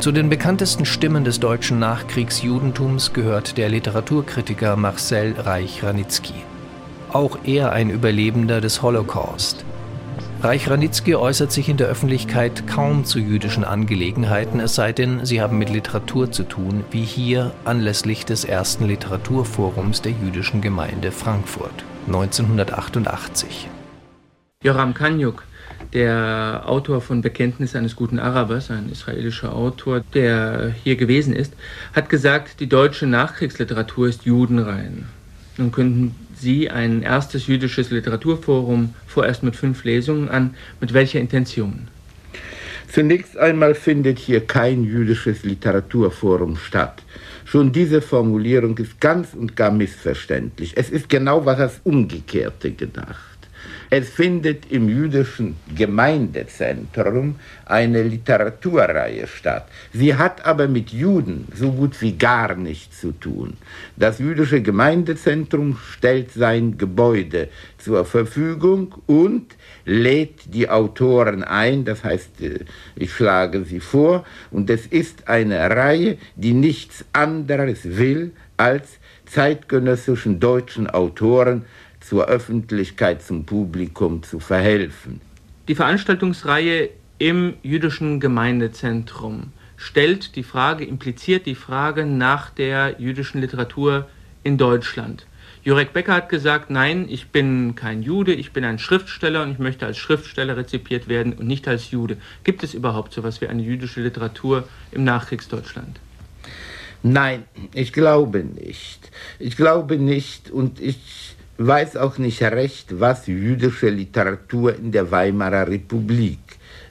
Zu den bekanntesten Stimmen des deutschen Nachkriegsjudentums gehört der Literaturkritiker Marcel Reich-Ranitzky. Auch er ein Überlebender des Holocaust. Reich-Ranitzky äußert sich in der Öffentlichkeit kaum zu jüdischen Angelegenheiten, es sei denn, sie haben mit Literatur zu tun, wie hier anlässlich des ersten Literaturforums der jüdischen Gemeinde Frankfurt 1988. Joram Kanyuk, der Autor von Bekenntnis eines guten Arabers, ein israelischer Autor, der hier gewesen ist, hat gesagt, die deutsche Nachkriegsliteratur ist judenrein. Nun könnten Sie ein erstes jüdisches Literaturforum vorerst mit fünf Lesungen an. Mit welcher Intention? Zunächst einmal findet hier kein jüdisches Literaturforum statt. Schon diese Formulierung ist ganz und gar missverständlich. Es ist genau was das Umgekehrte gedacht. Es findet im jüdischen Gemeindezentrum eine Literaturreihe statt. Sie hat aber mit Juden so gut wie gar nichts zu tun. Das jüdische Gemeindezentrum stellt sein Gebäude zur Verfügung und lädt die Autoren ein, das heißt, äh, ich schlage sie vor, und es ist eine Reihe, die nichts anderes will, als zeitgenössischen deutschen Autoren zur Öffentlichkeit, zum Publikum zu verhelfen. Die Veranstaltungsreihe im jüdischen Gemeindezentrum stellt die Frage, impliziert die Frage nach der jüdischen Literatur in Deutschland. Jurek Becker hat gesagt, nein, ich bin kein Jude, ich bin ein Schriftsteller und ich möchte als Schriftsteller rezipiert werden und nicht als Jude. Gibt es überhaupt so etwas wie eine jüdische Literatur im Nachkriegsdeutschland? Nein, ich glaube nicht. Ich glaube nicht und ich weiß auch nicht recht, was jüdische Literatur in der Weimarer Republik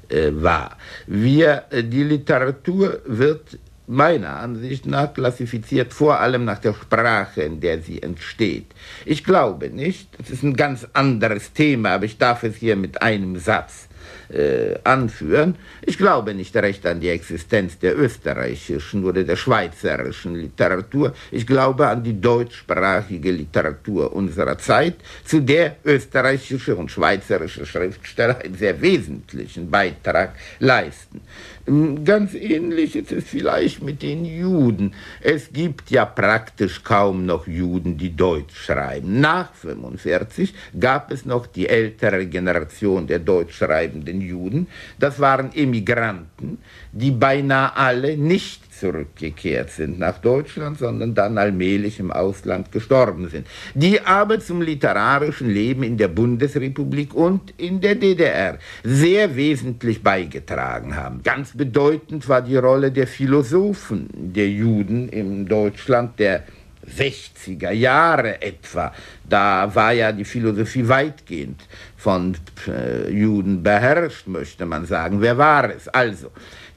äh, war. Wir, äh, die Literatur wird meiner Ansicht nach klassifiziert vor allem nach der Sprache, in der sie entsteht. Ich glaube nicht, das ist ein ganz anderes Thema, aber ich darf es hier mit einem Satz äh, anführen. Ich glaube nicht recht an die Existenz der österreichischen oder der schweizerischen Literatur. Ich glaube an die deutschsprachige Literatur unserer Zeit, zu der österreichische und schweizerische Schriftsteller einen sehr wesentlichen Beitrag leisten. Ähm, ganz ähnlich ist es vielleicht mit den Juden. Es gibt ja praktisch kaum noch Juden, die Deutsch schreiben. Nach 1945 gab es noch die ältere Generation der deutsch schreibenden Juden. Das waren Emigranten, die beinahe alle nicht zurückgekehrt sind nach Deutschland, sondern dann allmählich im Ausland gestorben sind, die aber zum literarischen Leben in der Bundesrepublik und in der DDR sehr wesentlich beigetragen haben. Ganz bedeutend war die Rolle der Philosophen der Juden in Deutschland, der 60er Jahre etwa, da war ja die Philosophie weitgehend von äh, Juden beherrscht, möchte man sagen. Wer war es? Also,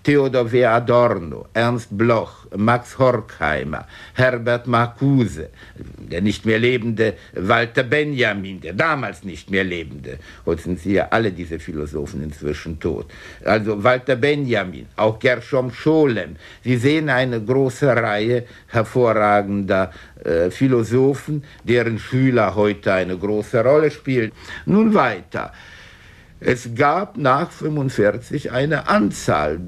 Theodor W. Adorno, Ernst Bloch, Max Horkheimer, Herbert Marcuse, der nicht mehr lebende Walter Benjamin, der damals nicht mehr lebende. Heute sind sie ja alle diese Philosophen inzwischen tot. Also Walter Benjamin, auch Gershom Scholem. Sie sehen eine große Reihe hervorragender äh, Philosophen, deren Schüler heute eine große Rolle spielen. Nun weiter. Es gab nach 1945 eine Anzahl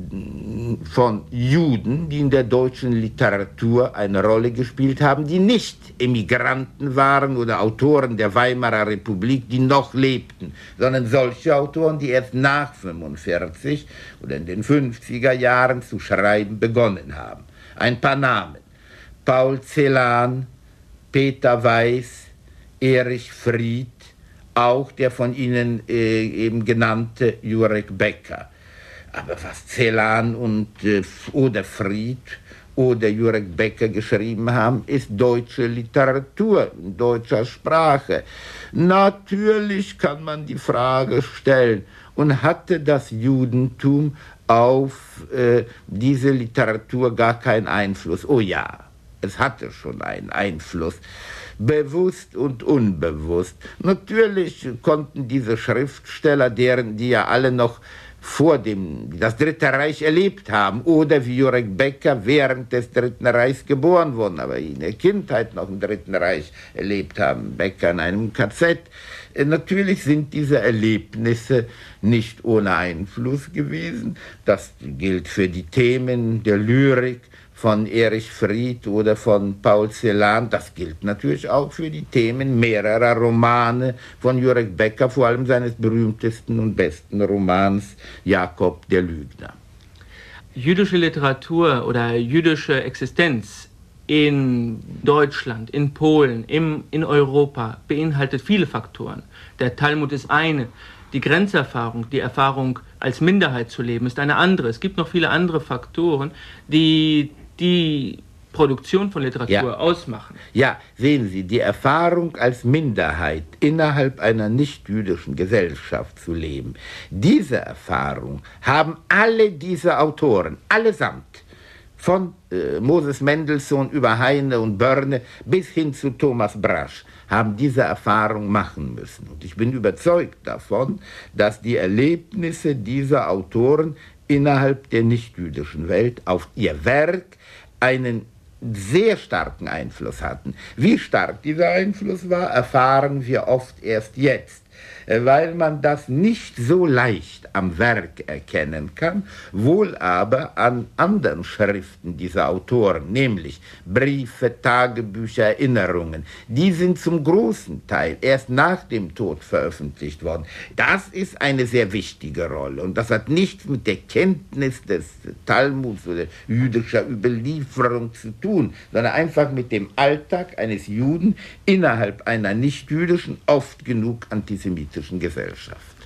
von Juden, die in der deutschen Literatur eine Rolle gespielt haben, die nicht Emigranten waren oder Autoren der Weimarer Republik, die noch lebten, sondern solche Autoren, die erst nach 1945 oder in den 50er Jahren zu schreiben begonnen haben. Ein paar Namen. Paul Celan, Peter Weiß, Erich Fried, auch der von Ihnen äh, eben genannte Jurek Becker. Aber was Celan und äh, oder Fried oder Jurek Becker geschrieben haben, ist deutsche Literatur in deutscher Sprache. Natürlich kann man die Frage stellen, und hatte das Judentum auf äh, diese Literatur gar keinen Einfluss? Oh ja, es hatte schon einen Einfluss bewusst und unbewusst. Natürlich konnten diese Schriftsteller, deren die ja alle noch vor dem das Dritte Reich erlebt haben oder wie Jurek Becker während des Dritten Reichs geboren wurden, aber in der Kindheit noch im Dritten Reich erlebt haben, Becker in einem KZ, natürlich sind diese Erlebnisse nicht ohne Einfluss gewesen. Das gilt für die Themen der Lyrik von Erich Fried oder von Paul Celan. Das gilt natürlich auch für die Themen mehrerer Romane von Jurek Becker, vor allem seines berühmtesten und besten Romans Jakob der Lügner. Jüdische Literatur oder jüdische Existenz in Deutschland, in Polen, im, in Europa beinhaltet viele Faktoren. Der Talmud ist eine. Die Grenzerfahrung, die Erfahrung als Minderheit zu leben, ist eine andere. Es gibt noch viele andere Faktoren, die die Produktion von Literatur ja. ausmachen. Ja, sehen Sie, die Erfahrung als Minderheit innerhalb einer nichtjüdischen Gesellschaft zu leben, diese Erfahrung haben alle diese Autoren, allesamt, von äh, Moses Mendelssohn über Heine und Börne bis hin zu Thomas Brasch, haben diese Erfahrung machen müssen. Und ich bin überzeugt davon, dass die Erlebnisse dieser Autoren innerhalb der nichtjüdischen Welt auf ihr Werk einen sehr starken Einfluss hatten. Wie stark dieser Einfluss war, erfahren wir oft erst jetzt. Äh, weil man das nicht so leicht am Werk erkennen kann, wohl aber an anderen Schriften dieser Autoren, nämlich Briefe, Tagebücher, Erinnerungen. Die sind zum großen Teil erst nach dem Tod veröffentlicht worden. Das ist eine sehr wichtige Rolle und das hat nichts mit der Kenntnis des Talmuds oder jüdischer Überlieferung zu tun, sondern einfach mit dem Alltag eines Juden innerhalb einer nicht jüdischen, oft genug antisemitischen Gesellschaft.